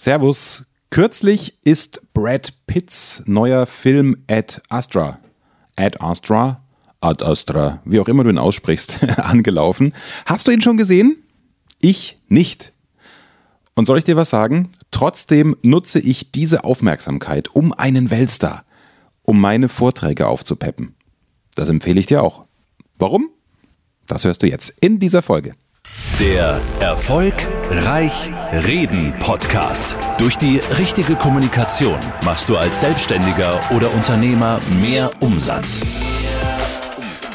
Servus. Kürzlich ist Brad Pitts neuer Film Ad Astra, Ad Astra, Ad Astra, wie auch immer du ihn aussprichst, angelaufen. Hast du ihn schon gesehen? Ich nicht. Und soll ich dir was sagen? Trotzdem nutze ich diese Aufmerksamkeit um einen Weltstar, um meine Vorträge aufzupeppen. Das empfehle ich dir auch. Warum? Das hörst du jetzt in dieser Folge. Der Erfolg Reich Reden Podcast. Durch die richtige Kommunikation machst du als Selbstständiger oder Unternehmer mehr Umsatz.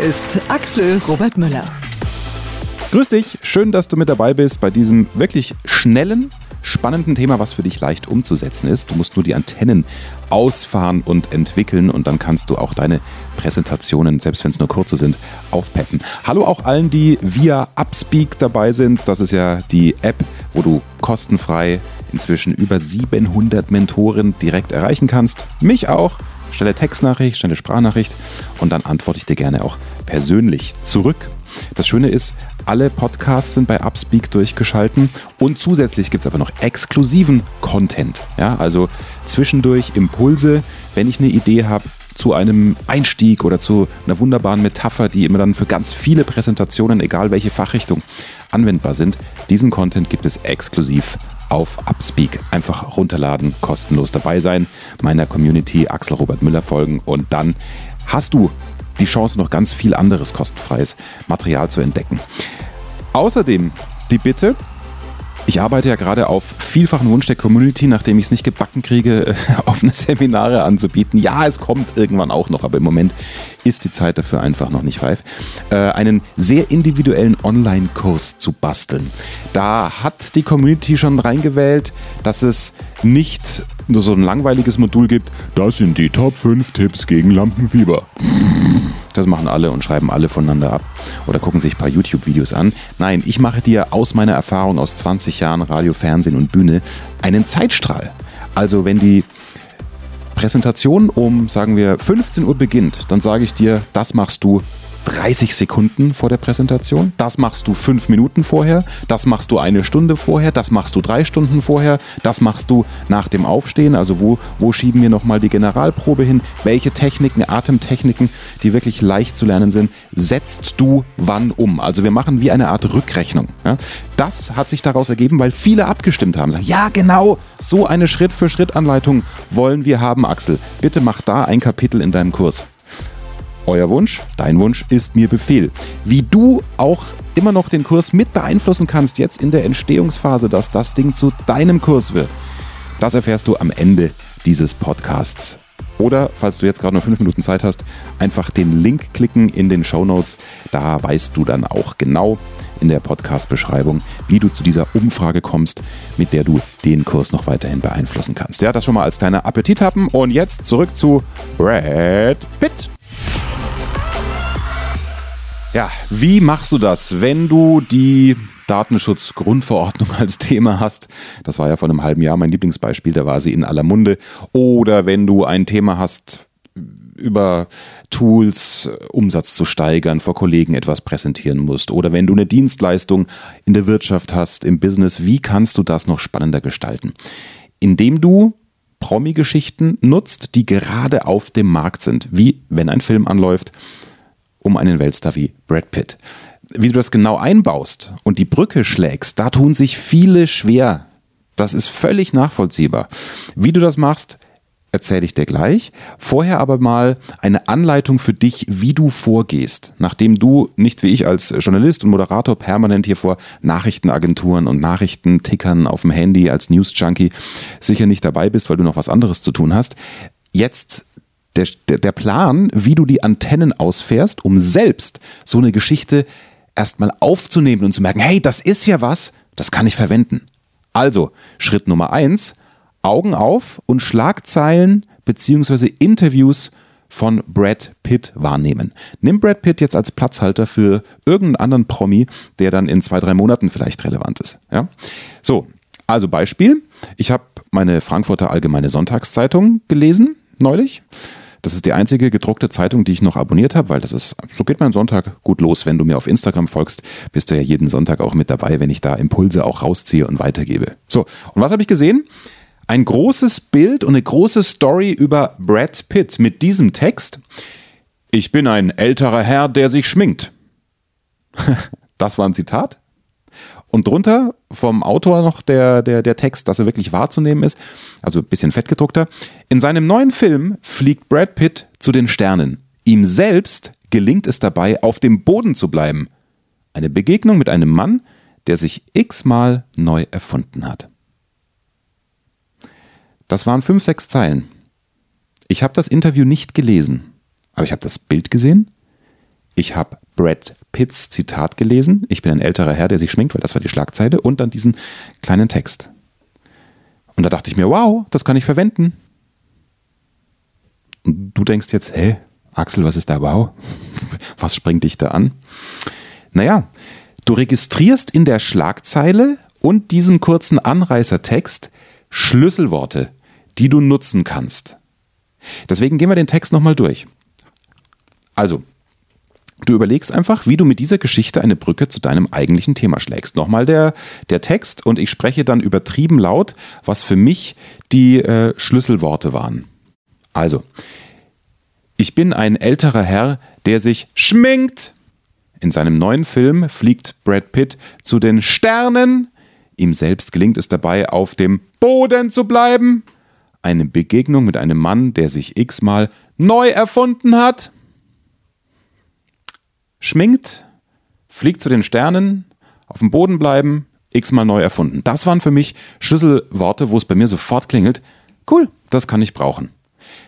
ist, Axel Robert Müller. Grüß dich, schön, dass du mit dabei bist bei diesem wirklich schnellen, spannenden Thema, was für dich leicht umzusetzen ist. Du musst nur die Antennen ausfahren und entwickeln und dann kannst du auch deine Präsentationen, selbst wenn es nur kurze sind, aufpeppen. Hallo auch allen, die via Upspeak dabei sind. Das ist ja die App, wo du kostenfrei inzwischen über 700 Mentoren direkt erreichen kannst. Mich auch. Stelle Textnachricht, stelle Sprachnachricht und dann antworte ich dir gerne auch persönlich zurück. Das Schöne ist, alle Podcasts sind bei Upspeak durchgeschalten und zusätzlich gibt es aber noch exklusiven Content. Ja, also zwischendurch Impulse, wenn ich eine Idee habe zu einem Einstieg oder zu einer wunderbaren Metapher, die immer dann für ganz viele Präsentationen, egal welche Fachrichtung, anwendbar sind. Diesen Content gibt es exklusiv auf Upspeak. Einfach runterladen, kostenlos dabei sein, meiner Community Axel Robert Müller folgen und dann hast du die Chance, noch ganz viel anderes kostenfreies Material zu entdecken. Außerdem die Bitte, ich arbeite ja gerade auf vielfachen Wunsch der Community, nachdem ich es nicht gebacken kriege, offene Seminare anzubieten. Ja, es kommt irgendwann auch noch, aber im Moment ist die Zeit dafür einfach noch nicht reif. Äh, einen sehr individuellen Online-Kurs zu basteln. Da hat die Community schon reingewählt, dass es nicht nur so ein langweiliges Modul gibt. Das sind die Top 5 Tipps gegen Lampenfieber. Das machen alle und schreiben alle voneinander ab oder gucken sich ein paar YouTube-Videos an. Nein, ich mache dir aus meiner Erfahrung aus 20 Jahren Radio, Fernsehen und Bühne einen Zeitstrahl. Also wenn die Präsentation um, sagen wir, 15 Uhr beginnt, dann sage ich dir, das machst du 30 Sekunden vor der Präsentation. Das machst du fünf Minuten vorher. Das machst du eine Stunde vorher. Das machst du drei Stunden vorher. Das machst du nach dem Aufstehen. Also wo, wo schieben wir nochmal die Generalprobe hin? Welche Techniken, Atemtechniken, die wirklich leicht zu lernen sind, setzt du wann um? Also wir machen wie eine Art Rückrechnung. Ja? Das hat sich daraus ergeben, weil viele abgestimmt haben. Sagen, ja genau, so eine Schritt-für-Schritt-Anleitung wollen wir haben, Axel. Bitte mach da ein Kapitel in deinem Kurs. Euer Wunsch, dein Wunsch ist mir Befehl. Wie du auch immer noch den Kurs mit beeinflussen kannst, jetzt in der Entstehungsphase, dass das Ding zu deinem Kurs wird, das erfährst du am Ende dieses Podcasts. Oder, falls du jetzt gerade noch fünf Minuten Zeit hast, einfach den Link klicken in den Show Notes. Da weißt du dann auch genau in der Podcast-Beschreibung, wie du zu dieser Umfrage kommst, mit der du den Kurs noch weiterhin beeinflussen kannst. Ja, das schon mal als kleiner Appetit haben. Und jetzt zurück zu Brad Pitt. Ja, wie machst du das, wenn du die Datenschutzgrundverordnung als Thema hast? Das war ja vor einem halben Jahr mein Lieblingsbeispiel, da war sie in aller Munde. Oder wenn du ein Thema hast, über Tools Umsatz zu steigern, vor Kollegen etwas präsentieren musst. Oder wenn du eine Dienstleistung in der Wirtschaft hast, im Business, wie kannst du das noch spannender gestalten? Indem du Promi-Geschichten nutzt, die gerade auf dem Markt sind, wie wenn ein Film anläuft um einen Weltstar wie Brad Pitt. Wie du das genau einbaust und die Brücke schlägst, da tun sich viele schwer. Das ist völlig nachvollziehbar. Wie du das machst, erzähle ich dir gleich. Vorher aber mal eine Anleitung für dich, wie du vorgehst, nachdem du nicht wie ich als Journalist und Moderator permanent hier vor Nachrichtenagenturen und Nachrichtentickern auf dem Handy als News-Junkie sicher nicht dabei bist, weil du noch was anderes zu tun hast. Jetzt der, der, Plan, wie du die Antennen ausfährst, um selbst so eine Geschichte erstmal aufzunehmen und zu merken, hey, das ist ja was, das kann ich verwenden. Also, Schritt Nummer eins, Augen auf und Schlagzeilen bzw. Interviews von Brad Pitt wahrnehmen. Nimm Brad Pitt jetzt als Platzhalter für irgendeinen anderen Promi, der dann in zwei, drei Monaten vielleicht relevant ist. Ja? So, also Beispiel. Ich habe meine Frankfurter Allgemeine Sonntagszeitung gelesen neulich. Das ist die einzige gedruckte Zeitung, die ich noch abonniert habe, weil das ist, so geht mein Sonntag gut los. Wenn du mir auf Instagram folgst, bist du ja jeden Sonntag auch mit dabei, wenn ich da Impulse auch rausziehe und weitergebe. So, und was habe ich gesehen? Ein großes Bild und eine große Story über Brad Pitt mit diesem Text. Ich bin ein älterer Herr, der sich schminkt. das war ein Zitat. Und drunter vom Autor noch der, der, der Text, dass er wirklich wahrzunehmen ist, also ein bisschen fettgedruckter. In seinem neuen Film fliegt Brad Pitt zu den Sternen. Ihm selbst gelingt es dabei, auf dem Boden zu bleiben. Eine Begegnung mit einem Mann, der sich x-mal neu erfunden hat. Das waren fünf, sechs Zeilen. Ich habe das Interview nicht gelesen, aber ich habe das Bild gesehen ich habe Brad Pitts Zitat gelesen. Ich bin ein älterer Herr, der sich schminkt, weil das war die Schlagzeile. Und dann diesen kleinen Text. Und da dachte ich mir, wow, das kann ich verwenden. Und du denkst jetzt, hä, Axel, was ist da wow? Was springt dich da an? Naja, du registrierst in der Schlagzeile und diesem kurzen Anreißertext Schlüsselworte, die du nutzen kannst. Deswegen gehen wir den Text nochmal durch. Also, Du überlegst einfach, wie du mit dieser Geschichte eine Brücke zu deinem eigentlichen Thema schlägst. Nochmal der, der Text und ich spreche dann übertrieben laut, was für mich die äh, Schlüsselworte waren. Also, ich bin ein älterer Herr, der sich schminkt. In seinem neuen Film fliegt Brad Pitt zu den Sternen. Ihm selbst gelingt es dabei, auf dem Boden zu bleiben. Eine Begegnung mit einem Mann, der sich x-mal neu erfunden hat schminkt, fliegt zu den Sternen, auf dem Boden bleiben, x-mal neu erfunden. Das waren für mich Schlüsselworte, wo es bei mir sofort klingelt. Cool, das kann ich brauchen.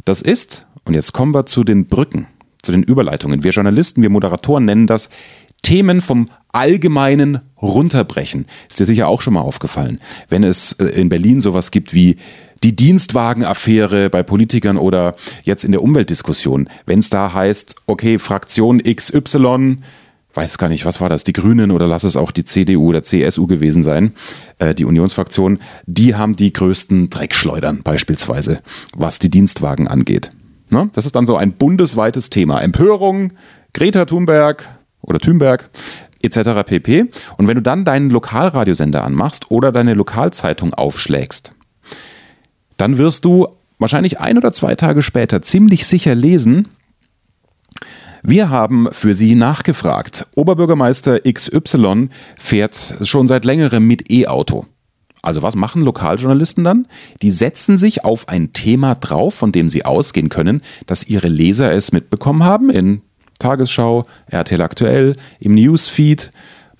Das ist, und jetzt kommen wir zu den Brücken, zu den Überleitungen. Wir Journalisten, wir Moderatoren nennen das Themen vom Allgemeinen runterbrechen. Ist dir sicher auch schon mal aufgefallen. Wenn es äh, in Berlin sowas gibt wie die Dienstwagenaffäre bei Politikern oder jetzt in der Umweltdiskussion, wenn es da heißt, okay, Fraktion XY, weiß gar nicht, was war das, die Grünen oder lass es auch die CDU oder CSU gewesen sein, äh, die Unionsfraktion, die haben die größten Dreckschleudern beispielsweise, was die Dienstwagen angeht. Ne? Das ist dann so ein bundesweites Thema. Empörung, Greta Thunberg oder Thunberg, etc. pp. Und wenn du dann deinen Lokalradiosender anmachst oder deine Lokalzeitung aufschlägst, dann wirst du wahrscheinlich ein oder zwei Tage später ziemlich sicher lesen, wir haben für Sie nachgefragt. Oberbürgermeister XY fährt schon seit längerem mit E-Auto. Also was machen Lokaljournalisten dann? Die setzen sich auf ein Thema drauf, von dem sie ausgehen können, dass ihre Leser es mitbekommen haben in Tagesschau, RTL aktuell, im Newsfeed,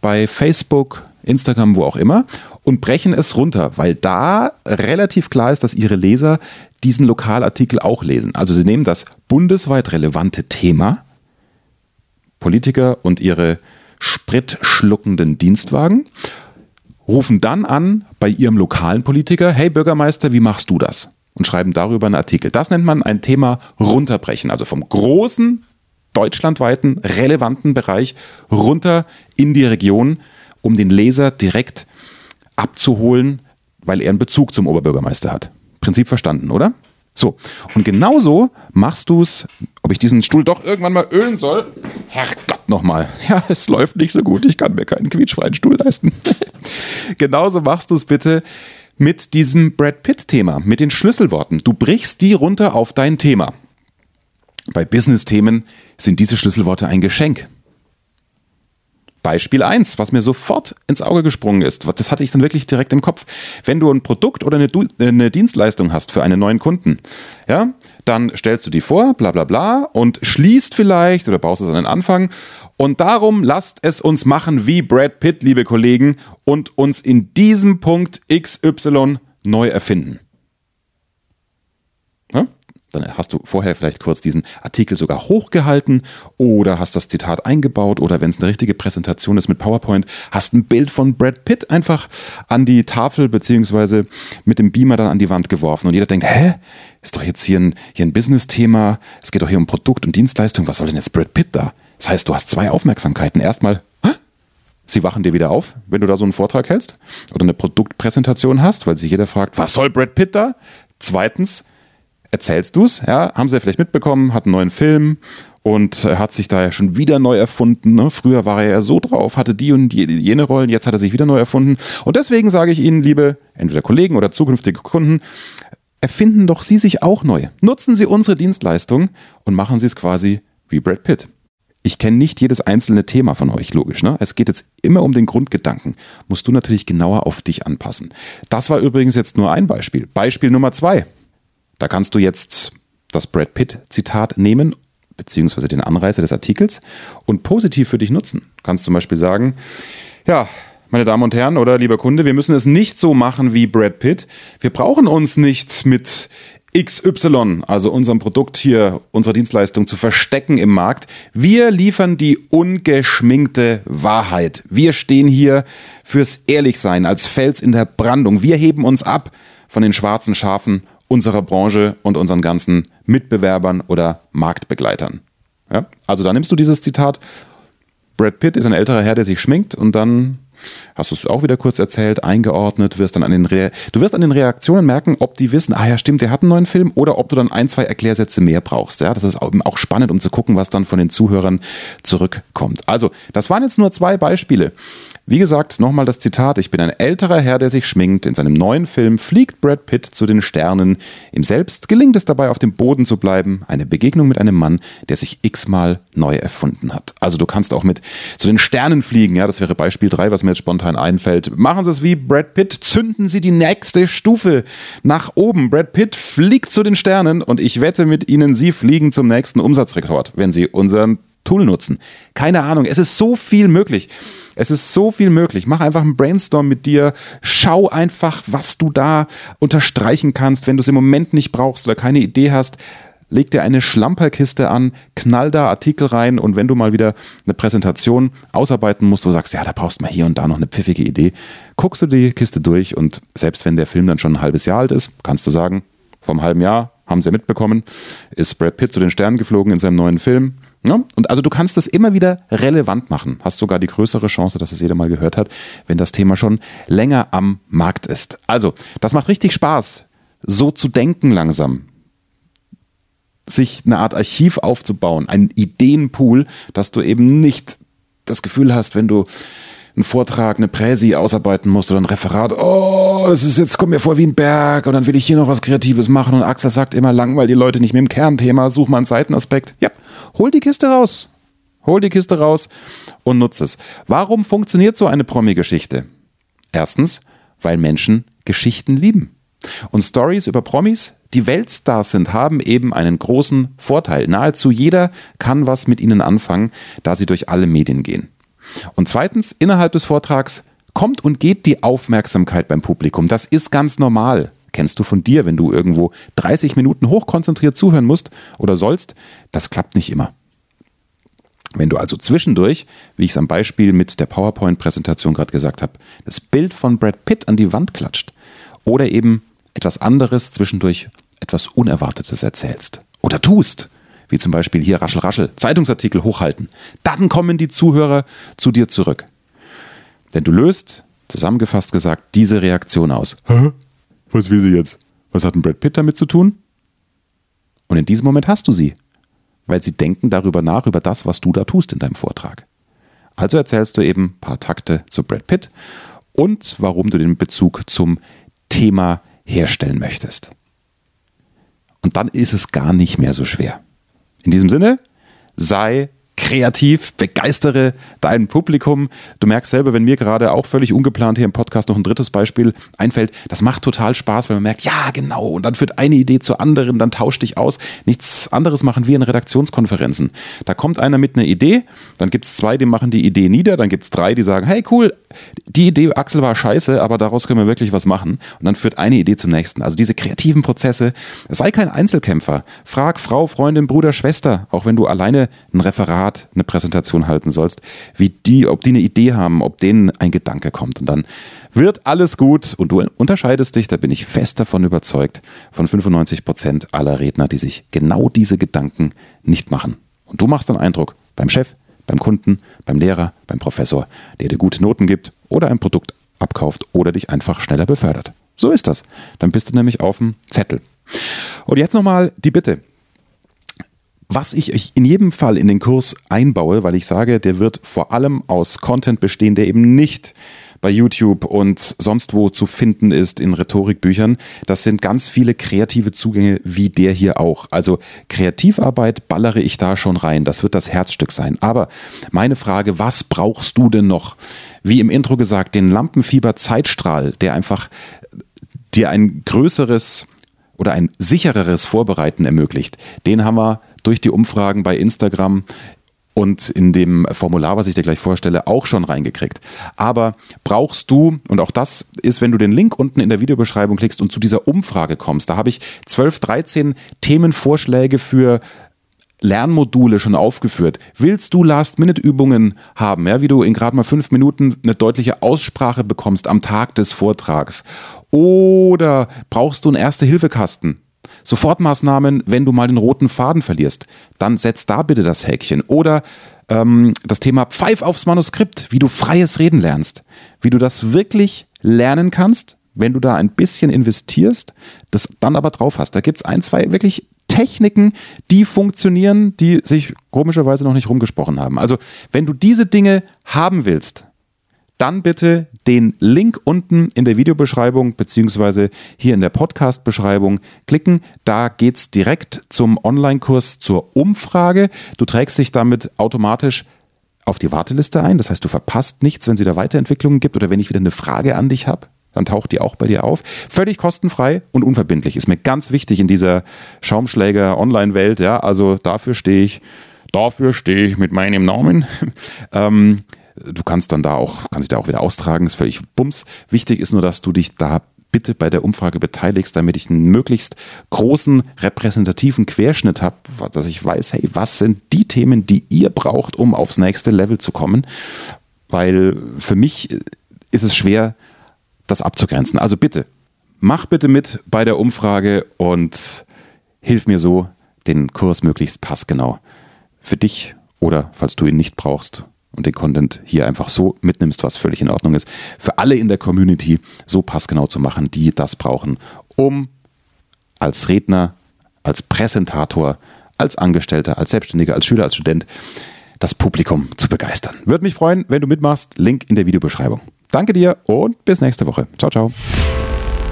bei Facebook, Instagram, wo auch immer und brechen es runter, weil da relativ klar ist, dass ihre Leser diesen Lokalartikel auch lesen. Also sie nehmen das bundesweit relevante Thema, Politiker und ihre spritschluckenden Dienstwagen, rufen dann an bei ihrem lokalen Politiker, hey Bürgermeister, wie machst du das? Und schreiben darüber einen Artikel. Das nennt man ein Thema runterbrechen, also vom großen deutschlandweiten relevanten Bereich runter in die Region, um den Leser direkt abzuholen, weil er einen Bezug zum Oberbürgermeister hat. Prinzip verstanden, oder? So, und genauso machst du es, ob ich diesen Stuhl doch irgendwann mal ölen soll. Herrgott nochmal. Ja, es läuft nicht so gut, ich kann mir keinen quietschfreien Stuhl leisten. genauso machst du es bitte mit diesem Brad Pitt-Thema, mit den Schlüsselworten. Du brichst die runter auf dein Thema. Bei Business-Themen sind diese Schlüsselworte ein Geschenk. Beispiel 1, was mir sofort ins Auge gesprungen ist, das hatte ich dann wirklich direkt im Kopf. Wenn du ein Produkt oder eine, eine, Dienstleistung hast für einen neuen Kunden, ja, dann stellst du die vor, bla bla bla, und schließt vielleicht oder baust es an den Anfang. Und darum lasst es uns machen wie Brad Pitt, liebe Kollegen, und uns in diesem Punkt XY neu erfinden. Dann hast du vorher vielleicht kurz diesen Artikel sogar hochgehalten oder hast das Zitat eingebaut oder wenn es eine richtige Präsentation ist mit PowerPoint, hast ein Bild von Brad Pitt einfach an die Tafel beziehungsweise mit dem Beamer dann an die Wand geworfen und jeder denkt, hä, ist doch jetzt hier ein, hier ein Business-Thema, es geht doch hier um Produkt und Dienstleistung, was soll denn jetzt Brad Pitt da? Das heißt, du hast zwei Aufmerksamkeiten. Erstmal? Sie wachen dir wieder auf, wenn du da so einen Vortrag hältst oder eine Produktpräsentation hast, weil sich jeder fragt, was soll Brad Pitt da? Zweitens, erzählst du es, ja, haben sie ja vielleicht mitbekommen, hat einen neuen Film und er hat sich da ja schon wieder neu erfunden. Ne? Früher war er ja so drauf, hatte die und jene Rollen, jetzt hat er sich wieder neu erfunden. Und deswegen sage ich Ihnen, liebe entweder Kollegen oder zukünftige Kunden, erfinden doch Sie sich auch neu. Nutzen Sie unsere Dienstleistung und machen Sie es quasi wie Brad Pitt. Ich kenne nicht jedes einzelne Thema von euch, logisch. Ne? Es geht jetzt immer um den Grundgedanken. Musst du natürlich genauer auf dich anpassen. Das war übrigens jetzt nur ein Beispiel. Beispiel Nummer zwei. Da kannst du jetzt das Brad Pitt-Zitat nehmen, beziehungsweise den Anreißer des Artikels und positiv für dich nutzen. Du kannst zum Beispiel sagen, ja, meine Damen und Herren oder lieber Kunde, wir müssen es nicht so machen wie Brad Pitt. Wir brauchen uns nicht mit XY, also unserem Produkt hier, unserer Dienstleistung zu verstecken im Markt. Wir liefern die ungeschminkte Wahrheit. Wir stehen hier fürs Ehrlichsein als Fels in der Brandung. Wir heben uns ab von den schwarzen Schafen unserer Branche und unseren ganzen Mitbewerbern oder Marktbegleitern. Ja? Also da nimmst du dieses Zitat, Brad Pitt ist ein älterer Herr, der sich schminkt und dann hast du es auch wieder kurz erzählt, eingeordnet, wirst dann an den Re du wirst an den Reaktionen merken, ob die wissen, ah ja, stimmt, der hat einen neuen Film oder ob du dann ein, zwei Erklärsätze mehr brauchst. Ja, das ist auch spannend, um zu gucken, was dann von den Zuhörern zurückkommt. Also, das waren jetzt nur zwei Beispiele. Wie gesagt, nochmal das Zitat, ich bin ein älterer Herr, der sich schminkt. In seinem neuen Film fliegt Brad Pitt zu den Sternen. Ihm selbst gelingt es dabei, auf dem Boden zu bleiben. Eine Begegnung mit einem Mann, der sich x-mal neu erfunden hat. Also du kannst auch mit zu den Sternen fliegen. Ja, das wäre Beispiel drei, was mir jetzt spontan einfällt. Machen Sie es wie Brad Pitt. Zünden Sie die nächste Stufe nach oben. Brad Pitt fliegt zu den Sternen und ich wette mit Ihnen, Sie fliegen zum nächsten Umsatzrekord, wenn Sie unseren Tool nutzen. Keine Ahnung. Es ist so viel möglich. Es ist so viel möglich. Mach einfach einen Brainstorm mit dir. Schau einfach, was du da unterstreichen kannst. Wenn du es im Moment nicht brauchst oder keine Idee hast, leg dir eine Schlamperkiste an, knall da Artikel rein und wenn du mal wieder eine Präsentation ausarbeiten musst, wo du sagst, ja, da brauchst du mal hier und da noch eine pfiffige Idee, guckst du die Kiste durch und selbst wenn der Film dann schon ein halbes Jahr alt ist, kannst du sagen, vom halben Jahr haben sie mitbekommen, ist Brad Pitt zu den Sternen geflogen in seinem neuen Film. Ja? Und also du kannst das immer wieder relevant machen. Hast sogar die größere Chance, dass es jeder mal gehört hat, wenn das Thema schon länger am Markt ist. Also, das macht richtig Spaß, so zu denken langsam. Sich eine Art Archiv aufzubauen, einen Ideenpool, dass du eben nicht das Gefühl hast, wenn du einen Vortrag, eine Präsi ausarbeiten musst oder ein Referat, oh, das ist jetzt, kommt mir vor wie ein Berg und dann will ich hier noch was Kreatives machen und Axel sagt immer, langweil die Leute nicht mehr im Kernthema, such mal einen Seitenaspekt. Ja, hol die Kiste raus. Hol die Kiste raus und nutze es. Warum funktioniert so eine Promi-Geschichte? Erstens, weil Menschen Geschichten lieben. Und Stories über Promis, die Weltstars sind, haben eben einen großen Vorteil. Nahezu jeder kann was mit ihnen anfangen, da sie durch alle Medien gehen. Und zweitens, innerhalb des Vortrags kommt und geht die Aufmerksamkeit beim Publikum. Das ist ganz normal. Kennst du von dir, wenn du irgendwo 30 Minuten hochkonzentriert zuhören musst oder sollst? Das klappt nicht immer. Wenn du also zwischendurch, wie ich es am Beispiel mit der PowerPoint-Präsentation gerade gesagt habe, das Bild von Brad Pitt an die Wand klatscht oder eben etwas anderes zwischendurch etwas Unerwartetes erzählst oder tust, wie zum Beispiel hier Raschel Raschel, Zeitungsartikel hochhalten, dann kommen die Zuhörer zu dir zurück. Denn du löst, zusammengefasst gesagt, diese Reaktion aus. Hä? Was will sie jetzt? Was hat ein Brad Pitt damit zu tun? Und in diesem Moment hast du sie, weil sie denken darüber nach, über das, was du da tust in deinem Vortrag. Also erzählst du eben ein paar Takte zu Brad Pitt und warum du den Bezug zum Thema herstellen möchtest. Und dann ist es gar nicht mehr so schwer. In diesem Sinne, sei kreativ, begeistere dein Publikum. Du merkst selber, wenn mir gerade auch völlig ungeplant hier im Podcast noch ein drittes Beispiel einfällt, das macht total Spaß, wenn man merkt, ja, genau, und dann führt eine Idee zur anderen, dann tauscht dich aus. Nichts anderes machen wir in Redaktionskonferenzen. Da kommt einer mit einer Idee, dann gibt es zwei, die machen die Idee nieder, dann gibt es drei, die sagen, hey cool, die Idee, Axel, war scheiße, aber daraus können wir wirklich was machen. Und dann führt eine Idee zum nächsten. Also diese kreativen Prozesse, sei kein Einzelkämpfer. Frag Frau, Freundin, Bruder, Schwester, auch wenn du alleine ein Referat, eine Präsentation halten sollst, wie die, ob die eine Idee haben, ob denen ein Gedanke kommt. Und dann wird alles gut und du unterscheidest dich, da bin ich fest davon überzeugt, von 95 Prozent aller Redner, die sich genau diese Gedanken nicht machen. Und du machst dann Eindruck beim Chef, beim Kunden, beim Lehrer, beim Professor, der dir gute Noten gibt oder ein Produkt abkauft oder dich einfach schneller befördert. So ist das. Dann bist du nämlich auf dem Zettel. Und jetzt nochmal die Bitte. Was ich in jedem Fall in den Kurs einbaue, weil ich sage, der wird vor allem aus Content bestehen, der eben nicht bei YouTube und sonst wo zu finden ist in Rhetorikbüchern. Das sind ganz viele kreative Zugänge wie der hier auch. Also Kreativarbeit ballere ich da schon rein. Das wird das Herzstück sein. Aber meine Frage, was brauchst du denn noch? Wie im Intro gesagt, den Lampenfieber-Zeitstrahl, der einfach dir ein größeres oder ein sichereres Vorbereiten ermöglicht. Den haben wir durch die Umfragen bei Instagram und in dem Formular, was ich dir gleich vorstelle, auch schon reingekriegt. Aber brauchst du, und auch das ist, wenn du den Link unten in der Videobeschreibung klickst und zu dieser Umfrage kommst, da habe ich 12, 13 Themenvorschläge für Lernmodule schon aufgeführt. Willst du Last-Minute-Übungen haben, ja, wie du in gerade mal fünf Minuten eine deutliche Aussprache bekommst am Tag des Vortrags? Oder brauchst du einen Erste-Hilfe-Kasten? Sofortmaßnahmen, wenn du mal den roten Faden verlierst, dann setz da bitte das Häkchen. Oder ähm, das Thema Pfeif aufs Manuskript, wie du freies Reden lernst, wie du das wirklich lernen kannst, wenn du da ein bisschen investierst, das dann aber drauf hast. Da gibt es ein, zwei wirklich Techniken, die funktionieren, die sich komischerweise noch nicht rumgesprochen haben. Also wenn du diese Dinge haben willst, dann bitte den Link unten in der Videobeschreibung beziehungsweise hier in der Podcast-Beschreibung klicken. Da geht es direkt zum Online-Kurs zur Umfrage. Du trägst dich damit automatisch auf die Warteliste ein. Das heißt, du verpasst nichts, wenn es wieder Weiterentwicklungen gibt oder wenn ich wieder eine Frage an dich habe. Dann taucht die auch bei dir auf. Völlig kostenfrei und unverbindlich. Ist mir ganz wichtig in dieser Schaumschläger-Online-Welt. Ja, also dafür stehe ich. Dafür stehe ich mit meinem Namen. ähm, Du kannst dann da auch, kannst dich da auch wieder austragen, ist völlig bums. Wichtig ist nur, dass du dich da bitte bei der Umfrage beteiligst, damit ich einen möglichst großen repräsentativen Querschnitt habe, dass ich weiß, hey, was sind die Themen, die ihr braucht, um aufs nächste Level zu kommen? Weil für mich ist es schwer, das abzugrenzen. Also bitte, mach bitte mit bei der Umfrage und hilf mir so, den Kurs möglichst passgenau für dich oder falls du ihn nicht brauchst, und den Content hier einfach so mitnimmst, was völlig in Ordnung ist, für alle in der Community so passgenau zu machen, die das brauchen, um als Redner, als Präsentator, als Angestellter, als Selbstständiger, als Schüler, als Student das Publikum zu begeistern. Würde mich freuen, wenn du mitmachst. Link in der Videobeschreibung. Danke dir und bis nächste Woche. Ciao, ciao.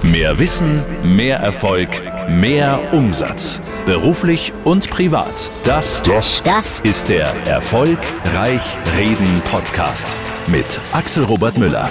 Mehr Wissen, mehr Erfolg, mehr Umsatz. Beruflich und privat. Das, das, das ist der Erfolgreich Reden Podcast mit Axel Robert Müller.